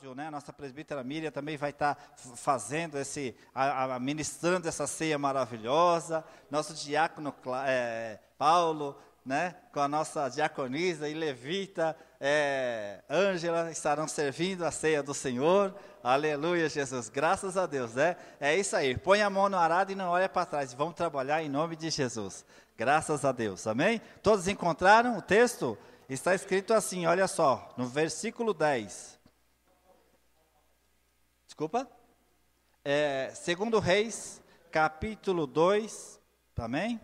áudio, né? Nossa presbítera Miriam também vai estar fazendo esse, ministrando essa ceia maravilhosa. Nosso diácono é, Paulo, né? Com a nossa diaconisa e levita, é, Ângela, estarão servindo a ceia do Senhor. Aleluia, Jesus. Graças a Deus, né? É isso aí. Põe a mão no arado e não olha para trás. Vamos trabalhar em nome de Jesus. Graças a Deus. Amém? Todos encontraram o texto? Está escrito assim, olha só, no versículo 10. Desculpa? É, segundo Reis, capítulo 2, amém?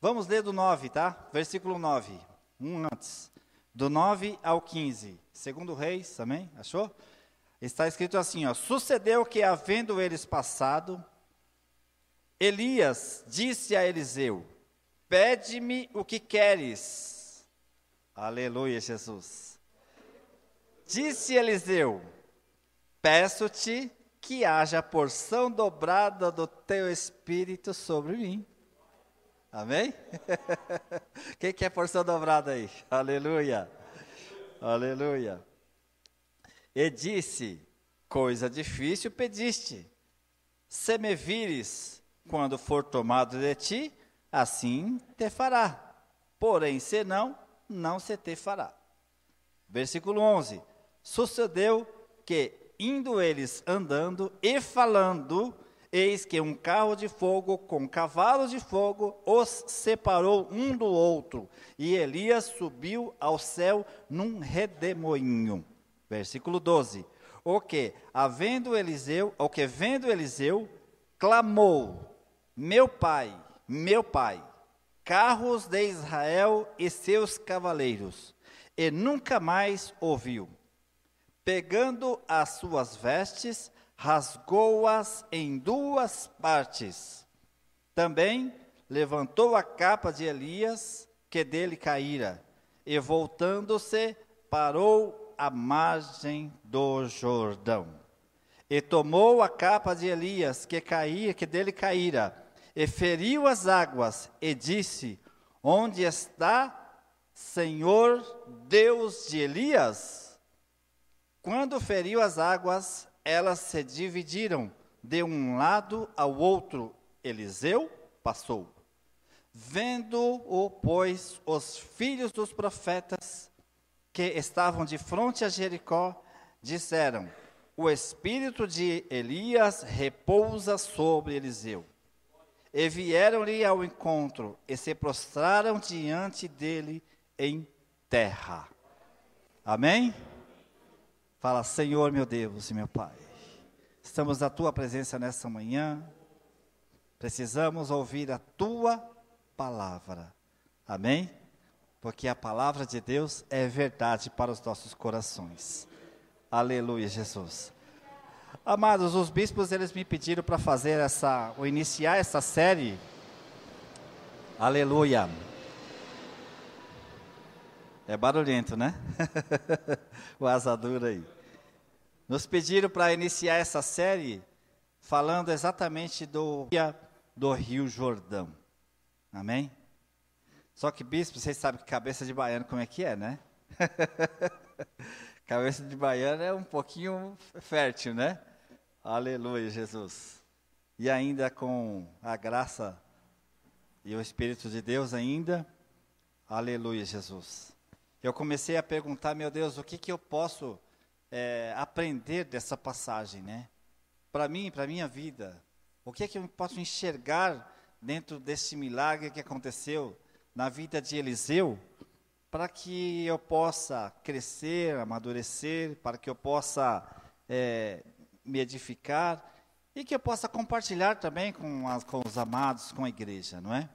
Vamos ler do 9, tá? Versículo 9, um antes. Do 9 ao 15. Segundo Reis, amém? Achou? Está escrito assim, ó. Sucedeu que, havendo eles passado, Elias disse a Eliseu, Pede-me o que queres. Aleluia, Jesus. Disse Eliseu: Peço-te que haja porção dobrada do teu espírito sobre mim. Amém? Quem quer porção dobrada aí? Aleluia. Aleluia. E disse: Coisa difícil pediste. Se me vires quando for tomado de ti, assim te fará. Porém, se não, não se te fará. Versículo 11: Sucedeu que, indo eles andando e falando, eis que um carro de fogo com cavalos de fogo os separou um do outro, e Elias subiu ao céu num redemoinho. Versículo 12: O que, havendo Eliseu, o que vendo Eliseu, clamou: Meu pai, meu pai, carros de Israel e seus cavaleiros, e nunca mais ouviu. Pegando as suas vestes, rasgou-as em duas partes. Também levantou a capa de Elias, que dele caíra, e voltando-se, parou à margem do Jordão. E tomou a capa de Elias, que caía, que dele caíra, e feriu as águas, e disse: Onde está Senhor Deus de Elias? Quando feriu as águas, elas se dividiram de um lado ao outro. Eliseu passou. Vendo-o, pois, os filhos dos profetas que estavam de frente a Jericó, disseram: O espírito de Elias repousa sobre Eliseu. E vieram-lhe ao encontro e se prostraram diante dele em terra. Amém? Fala, Senhor meu Deus e meu Pai. Estamos na tua presença nessa manhã. Precisamos ouvir a tua palavra. Amém? Porque a palavra de Deus é verdade para os nossos corações. Aleluia, Jesus. Amados, os bispos eles me pediram para fazer essa, ou iniciar essa série. Aleluia. É barulhento, né? o asadura aí. Nos pediram para iniciar essa série falando exatamente do do Rio Jordão. Amém? Só que bispo, vocês sabem que cabeça de baiano como é que é, né? cabeça de baiano é um pouquinho fértil, né? Aleluia, Jesus. E ainda com a graça e o Espírito de Deus ainda. Aleluia, Jesus. Eu comecei a perguntar, meu Deus, o que, que eu posso é, aprender dessa passagem, né? Para mim, para minha vida. O que é que eu posso enxergar dentro desse milagre que aconteceu na vida de Eliseu, para que eu possa crescer, amadurecer, para que eu possa é, me edificar e que eu possa compartilhar também com, as, com os amados, com a igreja, não é?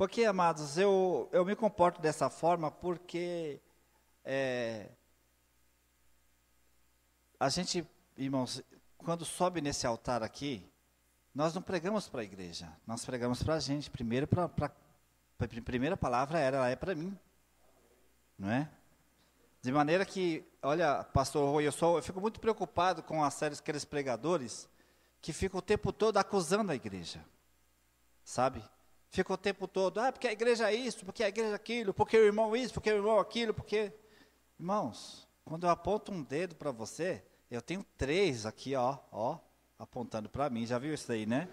Porque, amados, eu, eu me comporto dessa forma porque é, a gente, irmãos, quando sobe nesse altar aqui, nós não pregamos para a igreja, nós pregamos para a gente. Primeiro, pra, pra, a primeira palavra era, ela é para mim, não é? De maneira que, olha, pastor Rui, eu, sou, eu fico muito preocupado com as séries aqueles pregadores que ficam o tempo todo acusando a igreja. Sabe? Fica o tempo todo, ah, porque a igreja é isso, porque a igreja é aquilo, porque o irmão isso, porque o irmão aquilo, porque. Irmãos, Quando eu aponto um dedo para você, eu tenho três aqui, ó, ó, apontando para mim. Já viu isso aí, né?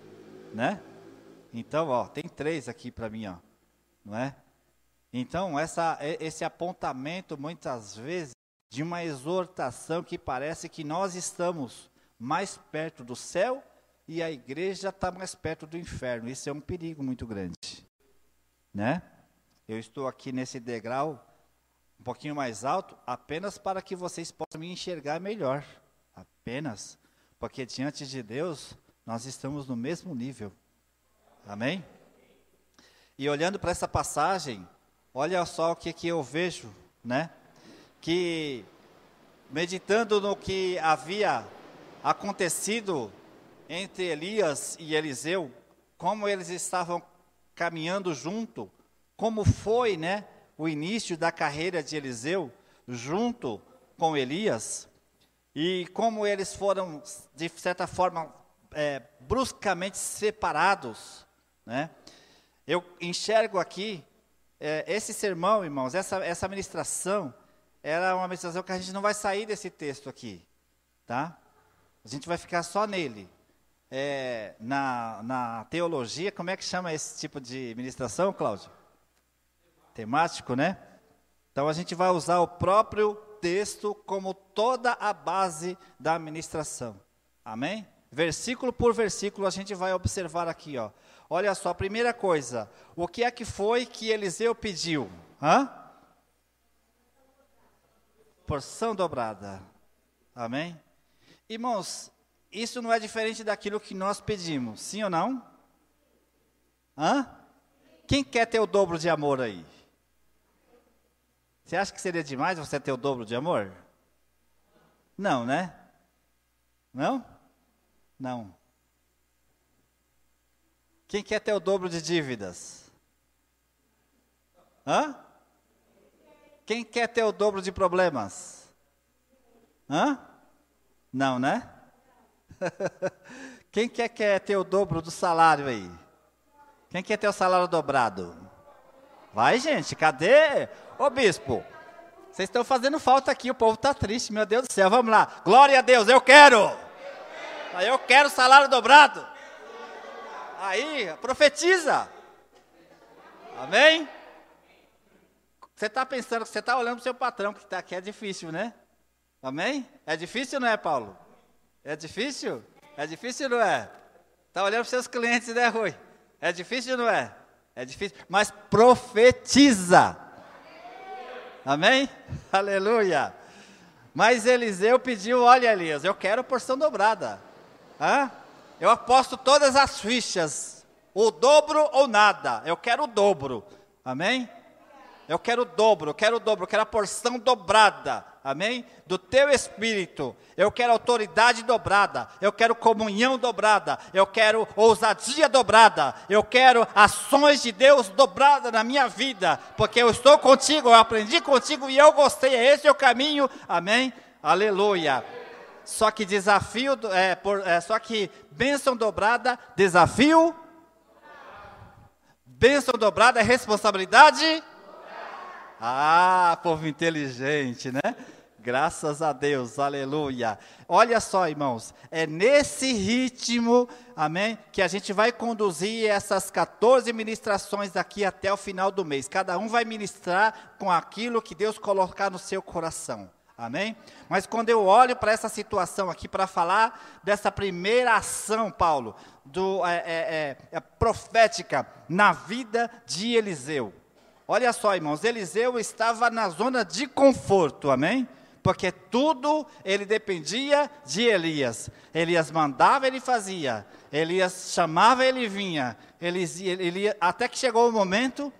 Né? Então, ó, tem três aqui para mim, ó, não é? Então, essa, esse apontamento, muitas vezes, de uma exortação que parece que nós estamos mais perto do céu e a igreja está mais perto do inferno. Isso é um perigo muito grande, né? Eu estou aqui nesse degrau um pouquinho mais alto apenas para que vocês possam me enxergar melhor, apenas, porque diante de Deus nós estamos no mesmo nível. Amém? E olhando para essa passagem, olha só o que, que eu vejo, né? Que meditando no que havia acontecido entre Elias e Eliseu, como eles estavam caminhando junto, como foi, né, o início da carreira de Eliseu junto com Elias, e como eles foram, de certa forma, é, bruscamente separados né? Eu enxergo aqui, é, esse sermão, irmãos, essa, essa ministração, era uma ministração que a gente não vai sair desse texto aqui, tá? A gente vai ficar só nele. É, na, na teologia, como é que chama esse tipo de ministração, Cláudio? Temático, né? Então a gente vai usar o próprio texto como toda a base da ministração. Amém? Versículo por versículo a gente vai observar aqui, ó. Olha só, primeira coisa, o que é que foi que Eliseu pediu? Hã? Porção dobrada. Amém? Irmãos, isso não é diferente daquilo que nós pedimos, sim ou não? Hã? Quem quer ter o dobro de amor aí? Você acha que seria demais você ter o dobro de amor? Não, né? Não? Não. Quem quer ter o dobro de dívidas? Hã? Quem quer ter o dobro de problemas? Hã? Não, né? Quem quer, quer ter o dobro do salário aí? Quem quer ter o salário dobrado? Vai, gente, cadê? Ô bispo, vocês estão fazendo falta aqui, o povo está triste, meu Deus do céu. Vamos lá. Glória a Deus, eu quero. Eu quero salário dobrado. Aí, profetiza. Amém? Você está pensando você está olhando para o seu patrão, que está aqui é difícil, né? Amém? É difícil, não é, Paulo? É difícil? É difícil, não é? Está olhando para seus clientes, né, Rui? É difícil, não é? É difícil, mas profetiza. Amém? Aleluia. Mas Eliseu pediu: olha, Elias, eu quero porção dobrada. Hã? Eu aposto todas as fichas, o dobro ou nada. Eu quero o dobro. Amém? Eu quero o dobro, eu quero o dobro, eu quero a porção dobrada. Amém? Do teu espírito. Eu quero autoridade dobrada. Eu quero comunhão dobrada. Eu quero ousadia dobrada. Eu quero ações de Deus dobrada na minha vida. Porque eu estou contigo, eu aprendi contigo e eu gostei. Esse é o caminho. Amém? Aleluia. Só que desafio, é, por, é, só que bênção dobrada, desafio. Bênção dobrada é responsabilidade. Ah, povo inteligente, né? Graças a Deus, aleluia. Olha só, irmãos, é nesse ritmo, amém, que a gente vai conduzir essas 14 ministrações daqui até o final do mês. Cada um vai ministrar com aquilo que Deus colocar no seu coração. Amém? Mas quando eu olho para essa situação aqui, para falar dessa primeira ação, Paulo, do, é, é, é, é, profética na vida de Eliseu. Olha só, irmãos, Eliseu estava na zona de conforto, amém? Porque tudo ele dependia de Elias. Elias mandava, ele fazia. Elias chamava, ele vinha. Elias, até que chegou o momento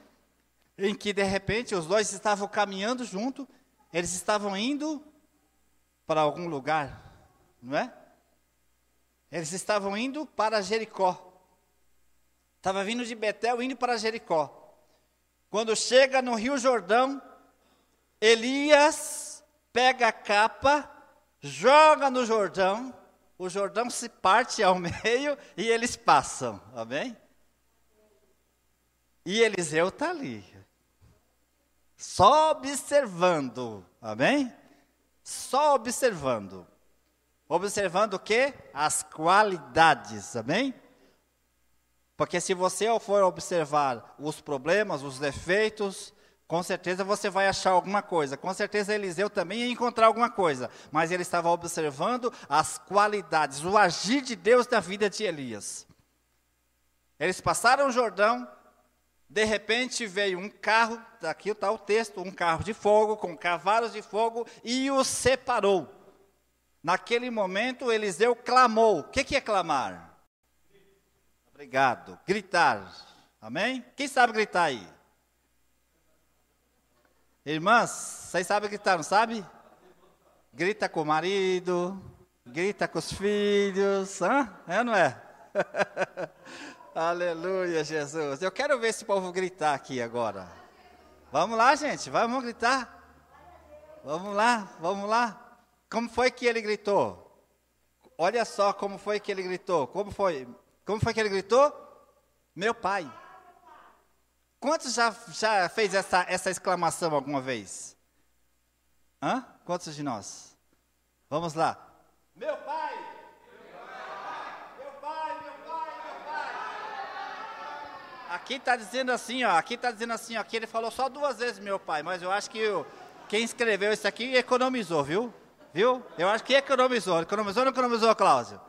em que, de repente, os dois estavam caminhando junto eles estavam indo para algum lugar, não é? Eles estavam indo para Jericó. Estava vindo de Betel, indo para Jericó. Quando chega no Rio Jordão, Elias pega a capa, joga no Jordão, o Jordão se parte ao meio e eles passam, amém? E Eliseu está ali só observando, amém? só observando. Observando o quê? As qualidades, amém? Porque se você for observar os problemas, os defeitos, com certeza você vai achar alguma coisa. Com certeza Eliseu também ia encontrar alguma coisa. Mas ele estava observando as qualidades, o agir de Deus na vida de Elias. Eles passaram o Jordão, de repente veio um carro, aqui está o texto, um carro de fogo, com cavalos de fogo, e os separou. Naquele momento, Eliseu clamou. O que, que é clamar? Obrigado. Gritar. Amém? Quem sabe gritar aí? Irmãs, vocês sabem gritar, não sabe? Grita com o marido, grita com os filhos, hã? é ou não é? Aleluia, Jesus. Eu quero ver esse povo gritar aqui agora. Vamos lá, gente, vamos gritar. Vamos lá, vamos lá. Como foi que ele gritou? Olha só como foi que ele gritou. Como foi? Como foi que ele gritou? Meu pai. Quantos já, já fez essa, essa exclamação alguma vez? Hã? Quantos de nós? Vamos lá. Meu pai. Meu pai, meu pai, meu pai. Aqui está dizendo assim, ó. Aqui está dizendo assim, ó. Aqui ele falou só duas vezes meu pai, mas eu acho que eu, quem escreveu isso aqui economizou, viu? Viu? Eu acho que economizou. Economizou ou não economizou, Cláudio?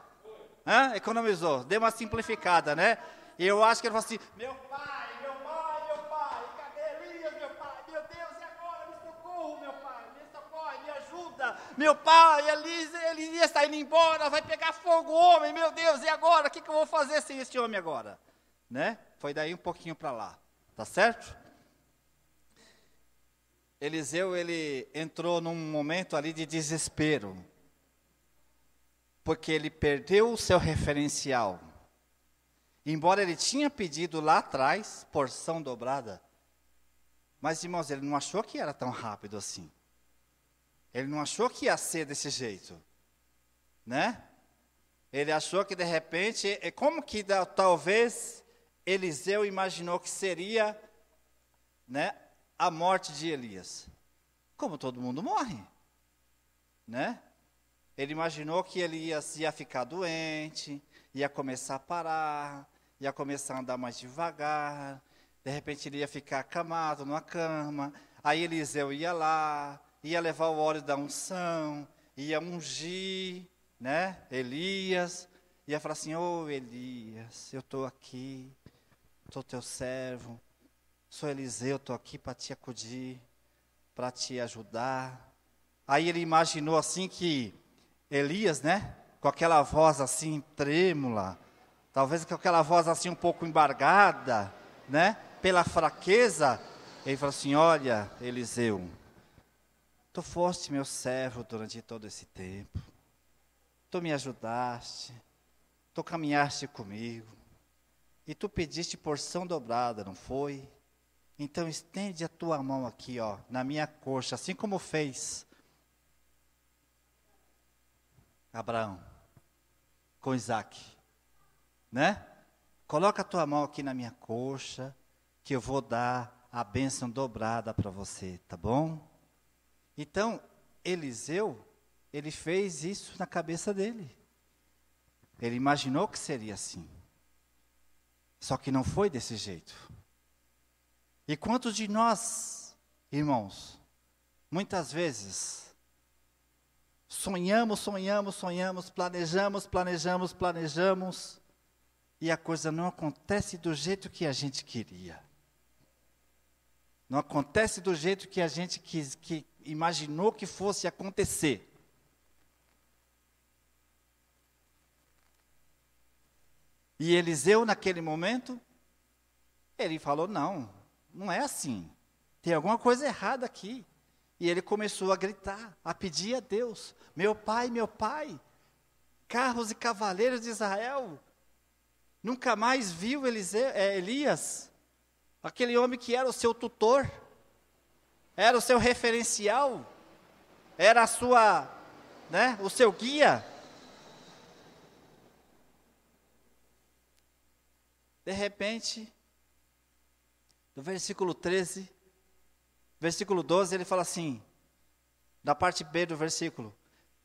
Hã? Economizou. Deu uma simplificada, né? E eu acho que ele falou assim: Meu pai, meu pai, meu pai, cadê Elias, meu pai? Meu Deus, e agora? Me socorro, meu pai, me socorre, me ajuda. Meu pai, Elias, Elias está indo embora, vai pegar fogo o homem, meu Deus, e agora? O que, que eu vou fazer sem esse homem agora? Né? Foi daí um pouquinho para lá, tá certo? Eliseu ele entrou num momento ali de desespero, porque ele perdeu o seu referencial. Embora ele tinha pedido lá atrás porção dobrada, mas irmãos, ele não achou que era tão rápido assim. Ele não achou que ia ser desse jeito, né? Ele achou que de repente, é como que talvez Eliseu imaginou que seria, né, a morte de Elias? Como todo mundo morre, né? Ele imaginou que Elias ia ficar doente, ia começar a parar, ia começar a andar mais devagar, de repente ele ia ficar acamado numa cama, aí Eliseu ia lá, ia levar o óleo da unção, ia ungir, né, Elias, ia falar assim, ô oh, Elias, eu estou aqui, sou teu servo, Sou Eliseu, estou aqui para te acudir, para te ajudar. Aí ele imaginou assim que Elias, né, com aquela voz assim trêmula, talvez com aquela voz assim um pouco embargada, né, pela fraqueza, ele falou assim: Olha, Eliseu, tu foste meu servo durante todo esse tempo, tu me ajudaste, tu caminhaste comigo, e tu pediste porção dobrada, não foi? Então estende a tua mão aqui, ó, na minha coxa, assim como fez Abraão com Isaac, né? Coloca a tua mão aqui na minha coxa, que eu vou dar a bênção dobrada para você, tá bom? Então, Eliseu, ele fez isso na cabeça dele. Ele imaginou que seria assim. Só que não foi desse jeito. E quantos de nós, irmãos, muitas vezes, sonhamos, sonhamos, sonhamos, planejamos, planejamos, planejamos, e a coisa não acontece do jeito que a gente queria. Não acontece do jeito que a gente quis, que imaginou que fosse acontecer. E Eliseu, naquele momento, ele falou: não, não é assim. Tem alguma coisa errada aqui. E ele começou a gritar, a pedir a Deus: Meu pai, meu pai, carros e cavaleiros de Israel. Nunca mais viu é, Elias, aquele homem que era o seu tutor, era o seu referencial, era a sua, né, o seu guia. De repente, no versículo 13, versículo 12, ele fala assim: na parte B do versículo,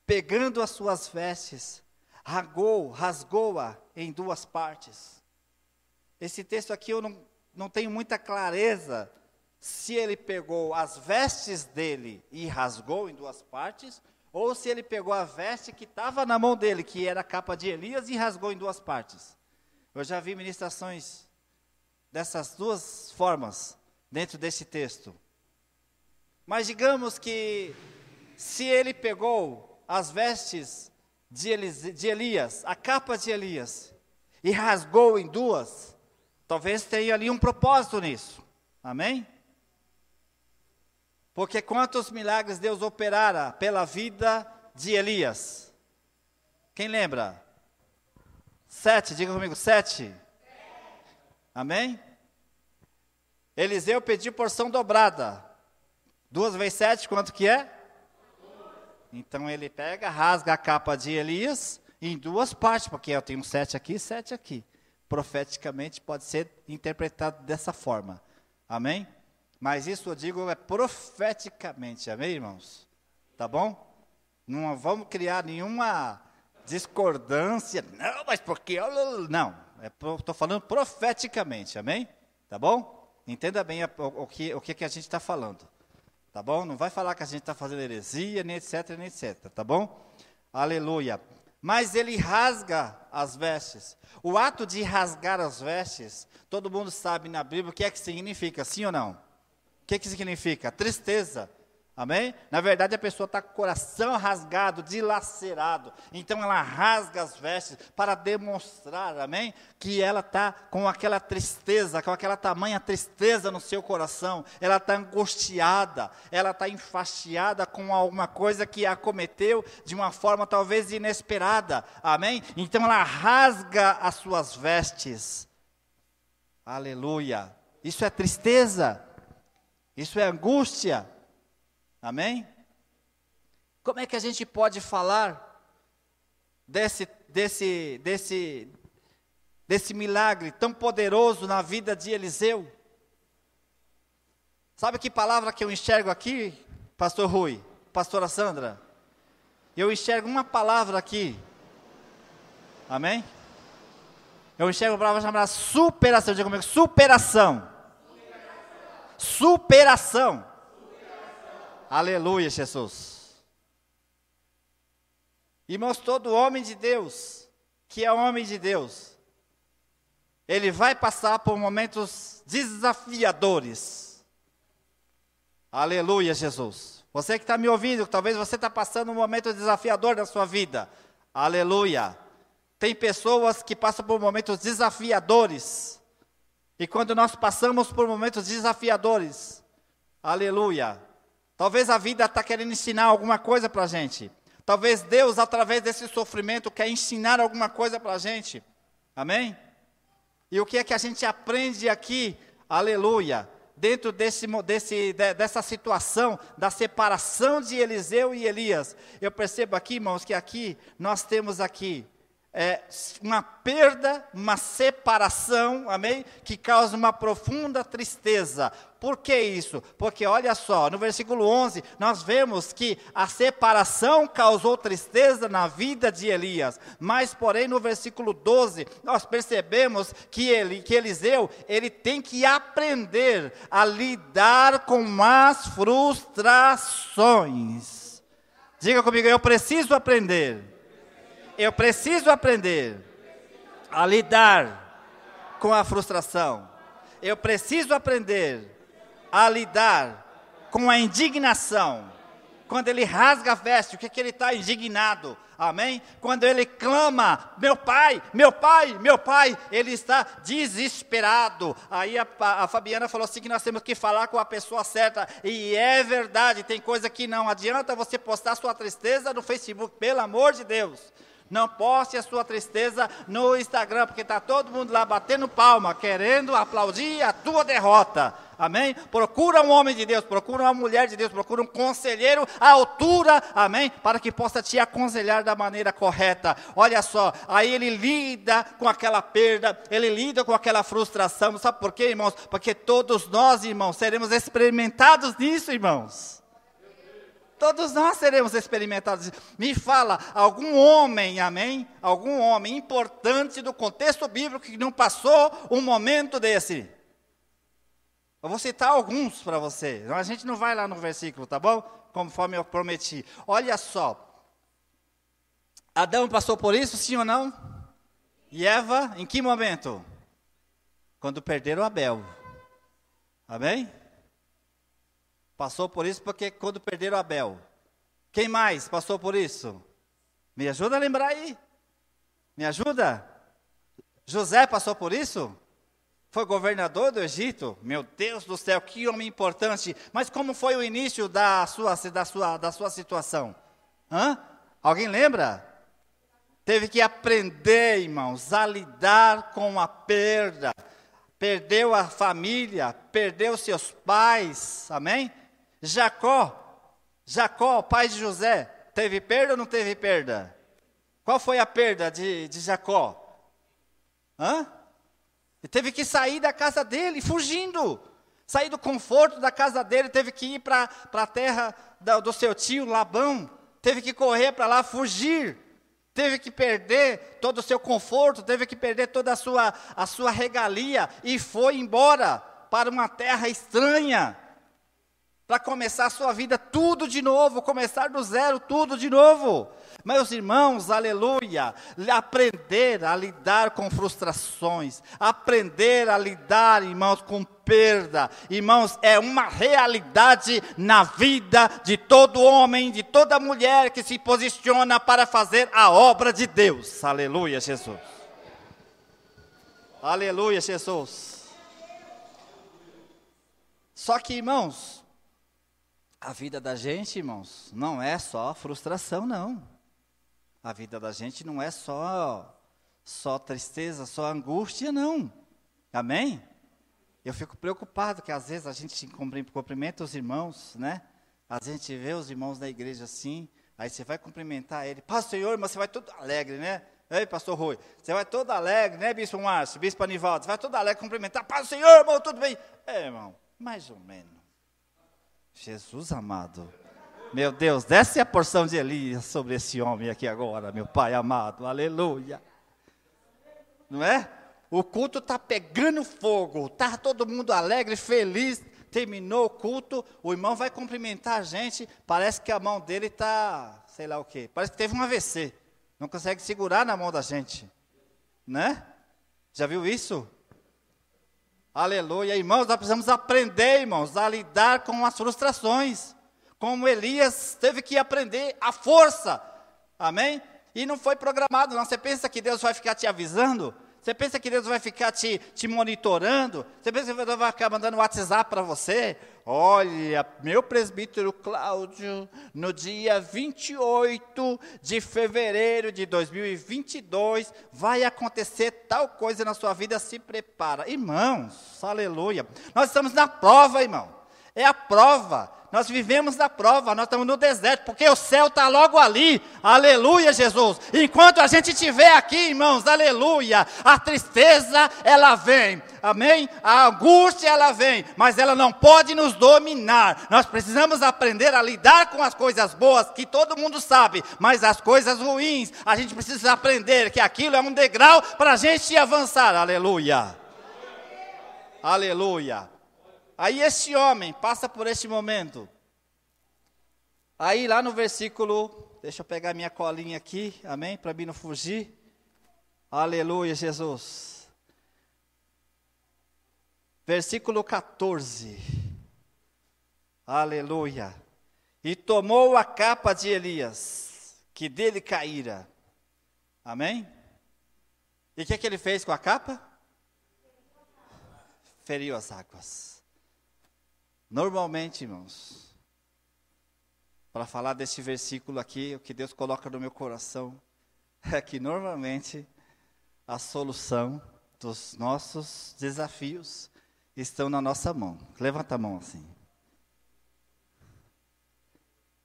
pegando as suas vestes, rasgou, rasgou-a em duas partes. Esse texto aqui eu não, não tenho muita clareza se ele pegou as vestes dele e rasgou em duas partes, ou se ele pegou a veste que estava na mão dele, que era a capa de Elias, e rasgou em duas partes. Eu já vi ministrações dessas duas formas dentro desse texto. Mas digamos que se ele pegou as vestes de, Elias, a capa de Elias, e rasgou em duas, talvez tenha ali um propósito nisso. Amém? Porque quantos milagres Deus operara pela vida de Elias? Quem lembra? Sete, diga comigo, sete. Amém? Eliseu pediu porção dobrada. Duas vezes sete, quanto que é? Então ele pega, rasga a capa de Elias em duas partes, porque eu tenho sete aqui e sete aqui. Profeticamente pode ser interpretado dessa forma. Amém? Mas isso eu digo é profeticamente, amém, irmãos? Tá bom? Não vamos criar nenhuma discordância. Não, mas porque. Não, estou falando profeticamente, amém? Tá bom? Entenda bem o, o, que, o que a gente está falando. Tá bom? Não vai falar que a gente está fazendo heresia, nem etc, nem etc. Tá bom? Aleluia. Mas ele rasga as vestes. O ato de rasgar as vestes, todo mundo sabe na Bíblia o que é que significa, sim ou não? O que, é que significa? Tristeza Amém? Na verdade, a pessoa está com o coração rasgado, dilacerado. Então, ela rasga as vestes para demonstrar, amém? Que ela está com aquela tristeza, com aquela tamanha tristeza no seu coração. Ela está angustiada, ela está enfastiada com alguma coisa que a cometeu de uma forma talvez inesperada. Amém? Então, ela rasga as suas vestes. Aleluia. Isso é tristeza. Isso é angústia. Amém? Como é que a gente pode falar desse, desse, desse, desse milagre tão poderoso na vida de Eliseu? Sabe que palavra que eu enxergo aqui, Pastor Rui, Pastora Sandra? Eu enxergo uma palavra aqui. Amém? Eu enxergo uma palavra chamada superação. Diga comigo, superação. Superação. superação. Aleluia, Jesus. Irmãos, todo homem de Deus, que é homem de Deus, ele vai passar por momentos desafiadores. Aleluia, Jesus. Você que está me ouvindo, talvez você está passando um momento desafiador da sua vida. Aleluia. Tem pessoas que passam por momentos desafiadores. E quando nós passamos por momentos desafiadores, aleluia, Talvez a vida está querendo ensinar alguma coisa para a gente. Talvez Deus, através desse sofrimento, quer ensinar alguma coisa para a gente. Amém? E o que é que a gente aprende aqui? Aleluia. Dentro desse, desse, dessa situação da separação de Eliseu e Elias. Eu percebo aqui, irmãos, que aqui nós temos aqui é, uma perda, uma separação, amém? Que causa uma profunda tristeza. Por que isso? Porque olha só, no versículo 11, nós vemos que a separação causou tristeza na vida de Elias. Mas, porém, no versículo 12, nós percebemos que, ele, que Eliseu, ele tem que aprender a lidar com as frustrações. Diga comigo, eu preciso aprender eu preciso aprender a lidar com a frustração. Eu preciso aprender a lidar com a indignação. Quando ele rasga a veste, o que, que ele está indignado? Amém? Quando ele clama, meu pai, meu pai, meu pai, ele está desesperado. Aí a, a, Fabiana falou assim que nós temos que falar com a pessoa certa. E é verdade, tem coisa que não adianta você postar sua tristeza no Facebook, pelo amor de Deus. Não poste a sua tristeza no Instagram, porque está todo mundo lá batendo palma, querendo aplaudir a tua derrota. Amém? Procura um homem de Deus, procura uma mulher de Deus, procura um conselheiro à altura, amém? Para que possa te aconselhar da maneira correta. Olha só, aí ele lida com aquela perda, ele lida com aquela frustração. Sabe por quê, irmãos? Porque todos nós, irmãos, seremos experimentados nisso, irmãos. Todos nós seremos experimentados. Me fala, algum homem, amém? Algum homem importante do contexto bíblico que não passou um momento desse. Eu vou citar alguns para você. A gente não vai lá no versículo, tá bom? Conforme eu prometi. Olha só. Adão passou por isso, sim ou não? E Eva, em que momento? Quando perderam Abel. Amém? Passou por isso porque quando perderam Abel. Quem mais passou por isso? Me ajuda a lembrar aí. Me ajuda? José passou por isso? Foi governador do Egito? Meu Deus do céu, que homem importante. Mas como foi o início da sua, da sua, da sua situação? Hã? Alguém lembra? Teve que aprender, irmãos, a lidar com a perda. Perdeu a família, perdeu seus pais, amém? Jacó, Jacó, pai de José, teve perda ou não teve perda? Qual foi a perda de, de Jacó? Hã? Ele teve que sair da casa dele, fugindo. Sair do conforto da casa dele, teve que ir para a terra do, do seu tio Labão. Teve que correr para lá, fugir. Teve que perder todo o seu conforto, teve que perder toda a sua, a sua regalia e foi embora para uma terra estranha para começar a sua vida tudo de novo, começar do zero tudo de novo. Meus irmãos, aleluia, aprender a lidar com frustrações, aprender a lidar, irmãos, com perda, irmãos, é uma realidade na vida de todo homem, de toda mulher que se posiciona para fazer a obra de Deus. Aleluia, Jesus. Aleluia, Jesus. Só que, irmãos, a vida da gente, irmãos, não é só frustração, não. A vida da gente não é só só tristeza, só angústia, não. Amém? Eu fico preocupado que às vezes a gente cumprimenta os irmãos, né? A gente vê os irmãos da igreja assim, aí você vai cumprimentar ele, Paz Senhor, mas você vai todo alegre, né? Ei, pastor Rui, você vai todo alegre, né, bispo Márcio, bispo Anivaldo, você vai todo alegre cumprimentar, Paz Senhor, irmão, tudo bem? É, irmão, mais ou menos. Jesus amado. Meu Deus, desce a porção de Elias sobre esse homem aqui agora, meu Pai amado. Aleluia. Não é? O culto está pegando fogo, está todo mundo alegre, feliz. Terminou o culto, o irmão vai cumprimentar a gente. Parece que a mão dele está, sei lá o quê. Parece que teve um AVC. Não consegue segurar na mão da gente. Né? Já viu isso? Aleluia. Irmãos, nós precisamos aprender, irmãos, a lidar com as frustrações. Como Elias teve que aprender a força. Amém? E não foi programado, não. Você pensa que Deus vai ficar te avisando? Você pensa que Deus vai ficar te, te monitorando? Você pensa que Deus vai ficar mandando WhatsApp para você? Olha, meu presbítero Cláudio, no dia 28 de fevereiro de 2022, vai acontecer tal coisa na sua vida, se prepara. Irmãos, aleluia. Nós estamos na prova, irmão. É a prova. Nós vivemos na prova, nós estamos no deserto, porque o céu está logo ali. Aleluia, Jesus. Enquanto a gente estiver aqui, irmãos, aleluia. A tristeza, ela vem. Amém? A angústia, ela vem. Mas ela não pode nos dominar. Nós precisamos aprender a lidar com as coisas boas, que todo mundo sabe. Mas as coisas ruins, a gente precisa aprender que aquilo é um degrau para a gente avançar. Aleluia. Aleluia. Aí esse homem passa por este momento. Aí lá no versículo, deixa eu pegar minha colinha aqui, amém? Para mim não fugir. Aleluia, Jesus. Versículo 14. Aleluia. E tomou a capa de Elias, que dele caíra. Amém? E o que, que ele fez com a capa? Feriu as águas. Normalmente, irmãos, para falar desse versículo aqui, o que Deus coloca no meu coração é que normalmente a solução dos nossos desafios estão na nossa mão. Levanta a mão assim.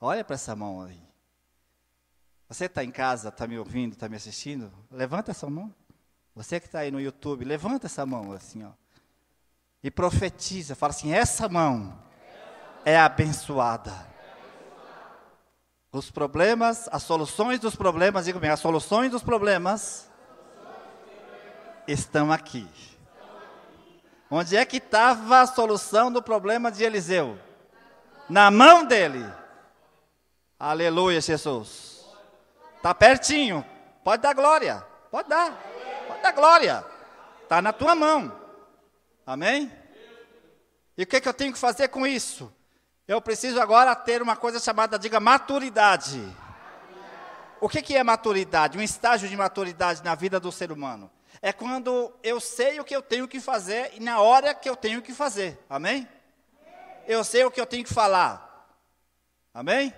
Olha para essa mão aí. Você está em casa, está me ouvindo, está me assistindo? Levanta essa mão. Você que está aí no YouTube, levanta essa mão assim, ó e profetiza, fala assim: essa mão é abençoada. Os problemas, as soluções dos problemas, diga bem, as soluções dos problemas estão aqui. Onde é que estava a solução do problema de Eliseu? Na mão dele. Aleluia, Jesus. Está pertinho. Pode dar glória. Pode dar. Pode dar glória. Está na tua mão. Amém? E o que, que eu tenho que fazer com isso? Eu preciso agora ter uma coisa chamada, diga, maturidade. O que, que é maturidade? Um estágio de maturidade na vida do ser humano. É quando eu sei o que eu tenho que fazer e na hora que eu tenho que fazer. Amém? Eu sei o que eu tenho que falar. Amém?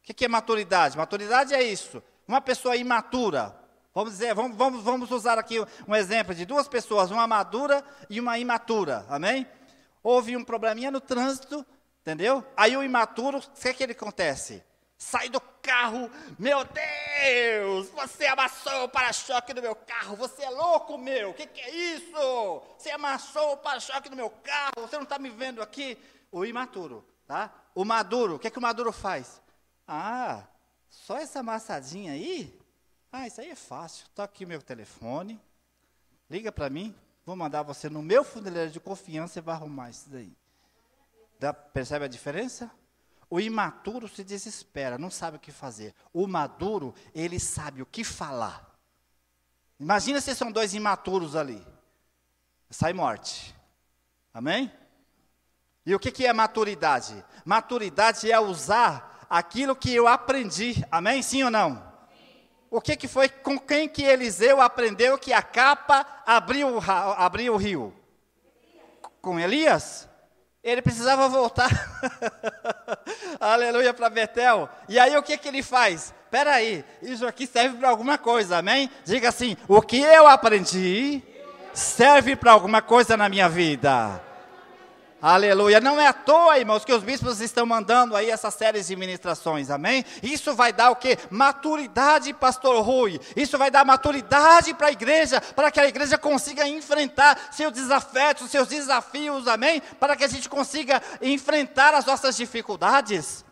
O que é maturidade? Maturidade é isso. Uma pessoa imatura. Vamos dizer, vamos, vamos, vamos usar aqui um exemplo de duas pessoas, uma madura e uma imatura. Amém? Houve um probleminha no trânsito, entendeu? Aí o imaturo, o que, é que ele acontece? Sai do carro, meu Deus, você amassou o para-choque do meu carro, você é louco, meu, o que, que, é isso? Você amassou o para-choque do meu carro, você não está me vendo aqui? O imaturo, tá? O maduro, o que, que o maduro faz? Ah, só essa amassadinha aí? Ah, isso aí é fácil, está aqui meu telefone, liga para mim, vou mandar você no meu funerário de confiança e vai arrumar isso daí. Dá, percebe a diferença? O imaturo se desespera, não sabe o que fazer. O maduro, ele sabe o que falar. Imagina se são dois imaturos ali. Sai morte. Amém? E o que, que é maturidade? Maturidade é usar aquilo que eu aprendi. Amém? Sim ou não? O que, que foi com quem que Eliseu aprendeu que a capa abriu, abriu o rio? Com Elias? Ele precisava voltar, aleluia, para Betel. E aí o que, que ele faz? Espera aí, isso aqui serve para alguma coisa, amém? Diga assim, o que eu aprendi serve para alguma coisa na minha vida. Aleluia. Não é à toa, irmãos, que os bispos estão mandando aí essas séries de ministrações, amém? Isso vai dar o que? Maturidade, pastor Rui. Isso vai dar maturidade para a igreja, para que a igreja consiga enfrentar seus desafetos, seus desafios, amém? Para que a gente consiga enfrentar as nossas dificuldades.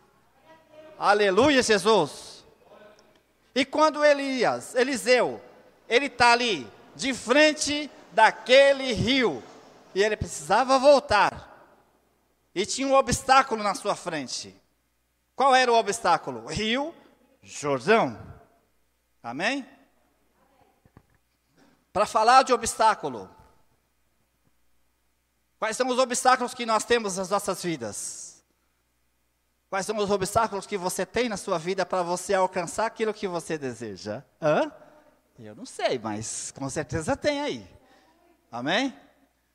Aleluia, Jesus. E quando Elias, Eliseu, ele está ali, de frente daquele rio, e ele precisava voltar. E tinha um obstáculo na sua frente. Qual era o obstáculo? Rio Jordão. Amém? Para falar de obstáculo, quais são os obstáculos que nós temos nas nossas vidas? Quais são os obstáculos que você tem na sua vida para você alcançar aquilo que você deseja? Hã? Eu não sei, mas com certeza tem aí. Amém?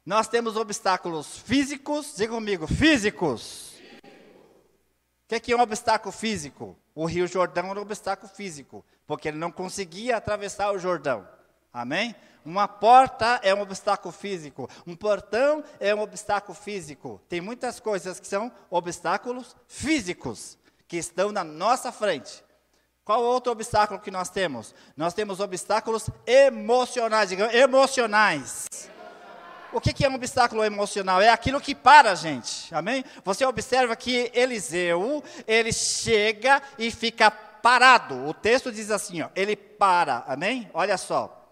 Nós temos obstáculos físicos, diga comigo, físicos. O que, que é um obstáculo físico? O Rio Jordão era um obstáculo físico, porque ele não conseguia atravessar o Jordão. Amém? Uma porta é um obstáculo físico, um portão é um obstáculo físico. Tem muitas coisas que são obstáculos físicos que estão na nossa frente. Qual outro obstáculo que nós temos? Nós temos obstáculos emocionais, digamos, emocionais. O que, é um obstáculo emocional? É aquilo que para a gente, amém? Você observa que Eliseu, ele chega e fica parado. O texto diz assim, ó, ele para, amém? Olha só.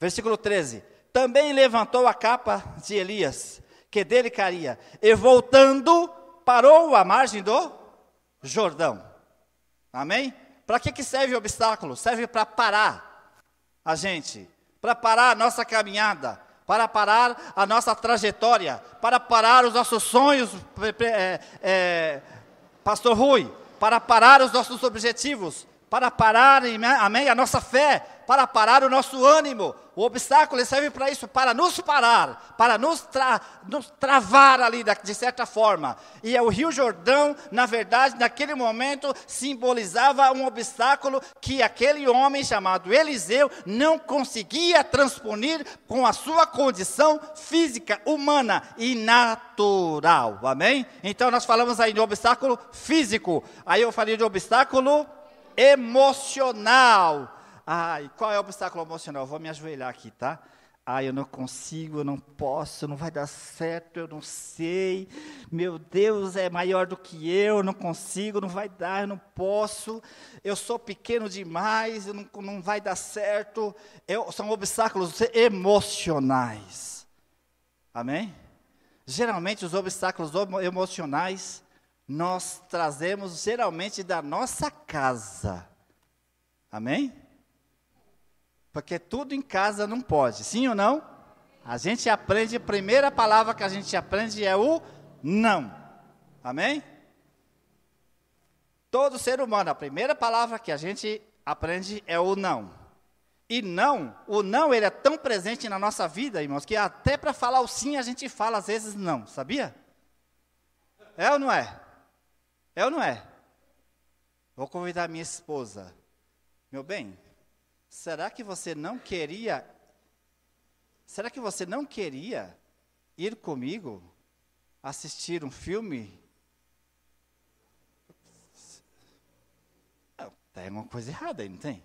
Versículo 13. Também levantou a capa de Elias, que dele caía, e voltando, parou à margem do Jordão. Amém? Para que, que serve o obstáculo? Serve para parar a gente, para parar a nossa caminhada, para parar a nossa trajetória, para parar os nossos sonhos, é, é, Pastor Rui, para parar os nossos objetivos, para parar, amém, a nossa fé, para parar o nosso ânimo. O obstáculo serve para isso, para nos parar, para nos, tra nos travar ali de certa forma. E o Rio Jordão, na verdade, naquele momento, simbolizava um obstáculo que aquele homem chamado Eliseu não conseguia transponir com a sua condição física, humana e natural. Amém? Então nós falamos aí de obstáculo físico. Aí eu falei de obstáculo emocional. Ah, e qual é o obstáculo emocional? Vou me ajoelhar aqui, tá? Ah, eu não consigo, eu não posso, não vai dar certo, eu não sei. Meu Deus é maior do que eu, eu não consigo, não vai dar, eu não posso. Eu sou pequeno demais, não, não vai dar certo. Eu, são obstáculos emocionais. Amém? Geralmente, os obstáculos emocionais nós trazemos geralmente da nossa casa. Amém? Porque tudo em casa não pode, sim ou não? A gente aprende, a primeira palavra que a gente aprende é o não. Amém? Todo ser humano, a primeira palavra que a gente aprende é o não. E não, o não ele é tão presente na nossa vida, irmãos, que até para falar o sim a gente fala às vezes não, sabia? É ou não é? É ou não é? Vou convidar minha esposa. Meu bem, Será que você não queria? Será que você não queria ir comigo assistir um filme? Tem alguma coisa errada aí, não tem?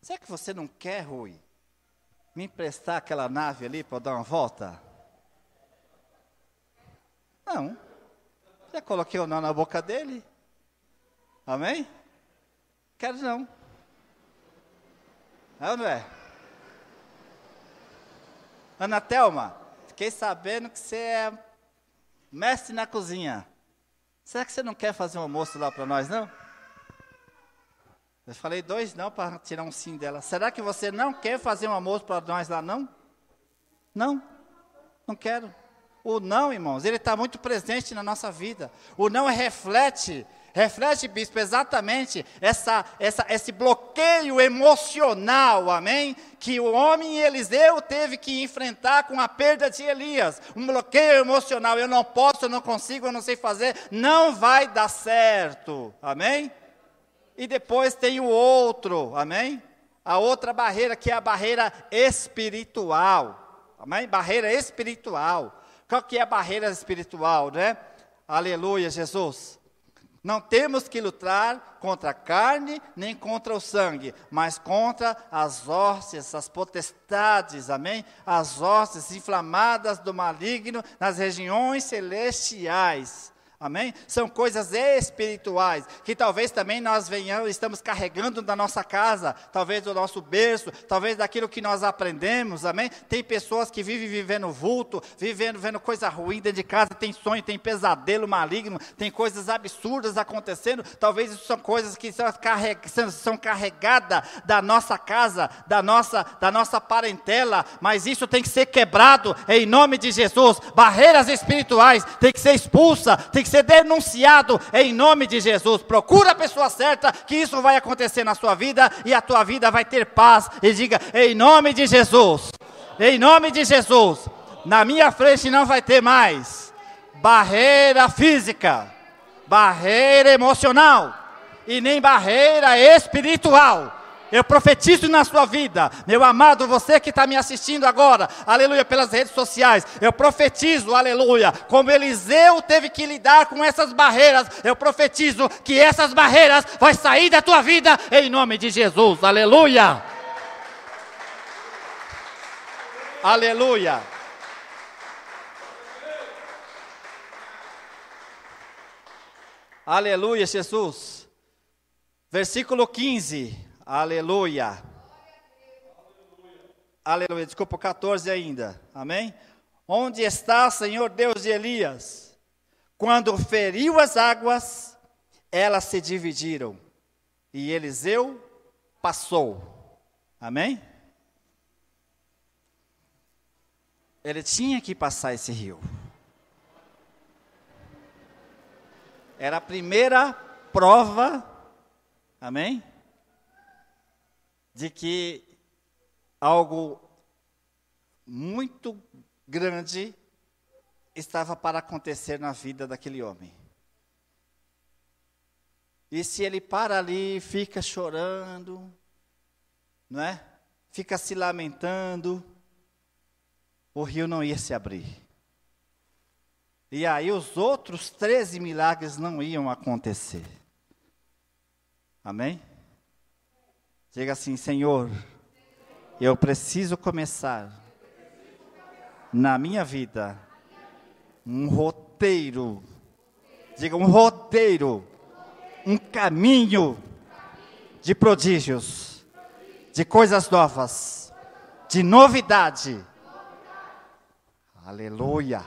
Será que você não quer, Rui, me emprestar aquela nave ali para dar uma volta? Não. Já coloquei o nó na boca dele. Amém? Quero não. É ou não é? Ana Thelma, fiquei sabendo que você é mestre na cozinha. Será que você não quer fazer um almoço lá para nós, não? Eu falei dois não para tirar um sim dela. Será que você não quer fazer um almoço para nós lá, não? Não, não quero. O não, irmãos, ele está muito presente na nossa vida. O não reflete, reflete, bispo, exatamente essa, essa, esse bloqueio emocional, amém? Que o homem Eliseu teve que enfrentar com a perda de Elias. Um bloqueio emocional. Eu não posso, eu não consigo, eu não sei fazer. Não vai dar certo, amém? E depois tem o outro, amém? A outra barreira que é a barreira espiritual. Amém? Barreira espiritual. Qual que é a barreira espiritual, né? Aleluia, Jesus. Não temos que lutar contra a carne nem contra o sangue, mas contra as hostes, as potestades, amém? As hostes inflamadas do maligno nas regiões celestiais. Amém? São coisas espirituais que talvez também nós venhamos, estamos carregando da nossa casa, talvez do nosso berço, talvez daquilo que nós aprendemos. Amém? Tem pessoas que vivem vivendo vulto, vivendo vendo coisa ruim dentro de casa, tem sonho, tem pesadelo maligno, tem coisas absurdas acontecendo. Talvez isso são coisas que são, carreg são carregadas da nossa casa, da nossa, da nossa parentela, mas isso tem que ser quebrado em nome de Jesus. Barreiras espirituais tem que ser expulsa, tem que ser denunciado em nome de Jesus. Procura a pessoa certa, que isso vai acontecer na sua vida e a tua vida vai ter paz. E diga, em nome de Jesus, em nome de Jesus, na minha frente não vai ter mais barreira física, barreira emocional e nem barreira espiritual eu profetizo na sua vida, meu amado, você que está me assistindo agora, aleluia, pelas redes sociais. Eu profetizo, aleluia, como Eliseu teve que lidar com essas barreiras. Eu profetizo que essas barreiras vão sair da tua vida em nome de Jesus, aleluia. Aleluia. Aleluia, Jesus. Versículo 15. Aleluia. Aleluia. Desculpa, 14 ainda. Amém? Onde está, Senhor Deus de Elias? Quando feriu as águas, elas se dividiram. E Eliseu passou. Amém? Ele tinha que passar esse rio. Era a primeira prova. Amém? De que algo muito grande estava para acontecer na vida daquele homem. E se ele para ali, fica chorando, não é? Fica se lamentando, o rio não ia se abrir. E aí os outros 13 milagres não iam acontecer. Amém? Diga assim, Senhor, eu preciso começar na minha vida um roteiro. Diga um roteiro, um caminho de prodígios, de coisas novas, de novidade. Aleluia.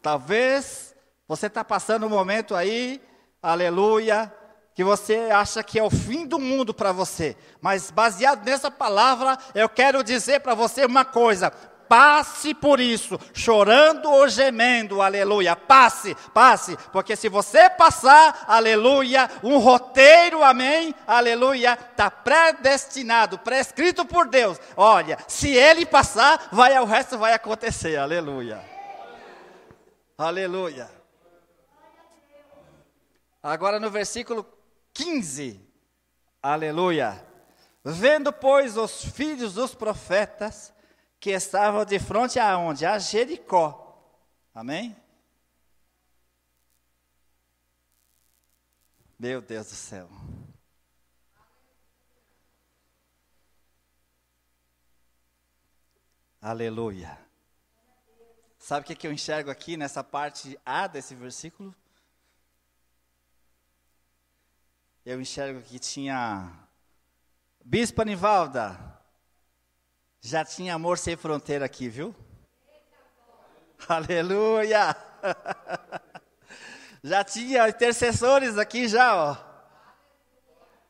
Talvez você está passando um momento aí, aleluia, que você acha que é o fim do mundo para você. Mas baseado nessa palavra, eu quero dizer para você uma coisa: passe por isso, chorando ou gemendo, aleluia. Passe, passe, porque se você passar, aleluia, um roteiro, amém, aleluia, está predestinado, prescrito por Deus. Olha, se ele passar, vai, o resto vai acontecer, aleluia. Aleluia. Agora no versículo 15, aleluia. Vendo, pois, os filhos dos profetas, que estavam de frente a onde? A Jericó. Amém? Meu Deus do céu. Aleluia. Sabe o que, que eu enxergo aqui nessa parte A desse versículo? Eu enxergo que tinha Bispo Anivalda, já tinha amor sem fronteira aqui, viu? Aleluia! Já tinha intercessores aqui já, ó.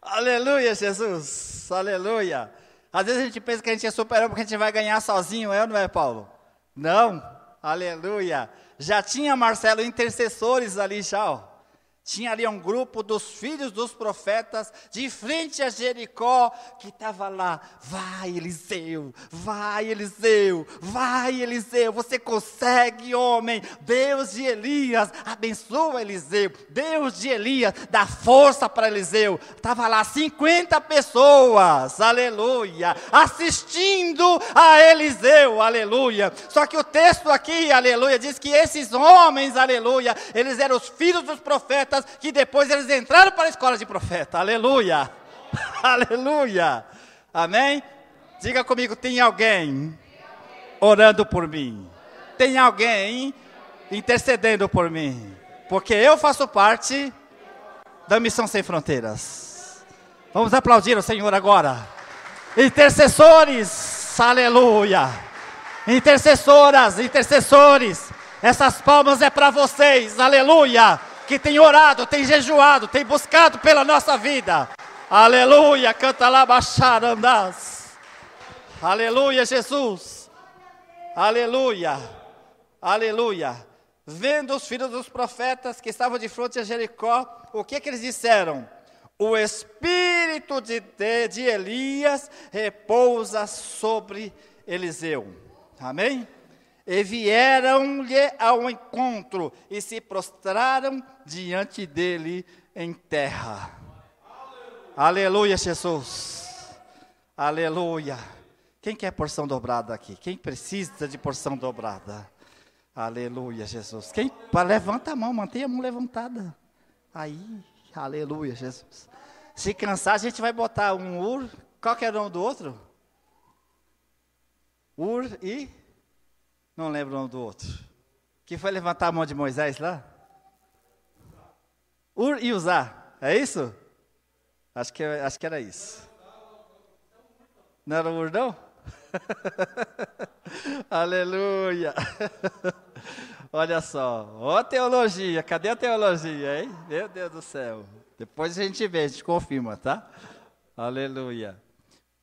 Aleluia, Jesus. Aleluia. Às vezes a gente pensa que a gente é super porque a gente vai ganhar sozinho, é ou não é, Paulo? Não. Aleluia. Já tinha, Marcelo, intercessores ali já, ó tinha ali um grupo dos filhos dos profetas, de frente a Jericó, que estava lá. Vai, Eliseu, vai, Eliseu, vai, Eliseu, você consegue, homem. Deus de Elias, abençoa Eliseu. Deus de Elias, dá força para Eliseu. Estava lá 50 pessoas, aleluia, assistindo a Eliseu, aleluia. Só que o texto aqui, aleluia, diz que esses homens, aleluia, eles eram os filhos dos profetas que depois eles entraram para a escola de profeta. Aleluia! Aleluia! Amém? Diga comigo: tem alguém orando por mim? Tem alguém intercedendo por mim? Porque eu faço parte da Missão Sem Fronteiras. Vamos aplaudir o Senhor agora. Intercessores, aleluia. Intercessoras, intercessores, essas palmas é para vocês, aleluia que tem orado, tem jejuado, tem buscado pela nossa vida. Aleluia, canta lá, baixar, andás. Aleluia, Jesus. Aleluia, aleluia. Vendo os filhos dos profetas que estavam de frente a Jericó, o que, que eles disseram? O espírito de, de, de Elias repousa sobre Eliseu. Amém? E vieram-lhe ao encontro e se prostraram diante dele em terra. Aleluia, Jesus. Aleluia. Quem quer porção dobrada aqui? Quem precisa de porção dobrada? Aleluia, Jesus. Quem levanta a mão, mantenha a mão levantada. Aí, aleluia, Jesus. Se cansar, a gente vai botar um ur. Qual que é o nome do outro? Ur e não lembro o nome do outro. Que foi levantar a mão de Moisés lá? Ur e usar. É isso? Acho que, acho que era isso. Não era o Ur, não? Aleluia. Olha só. Ó a teologia. Cadê a teologia, hein? Meu Deus do céu. Depois a gente vê, a gente confirma, tá? Aleluia.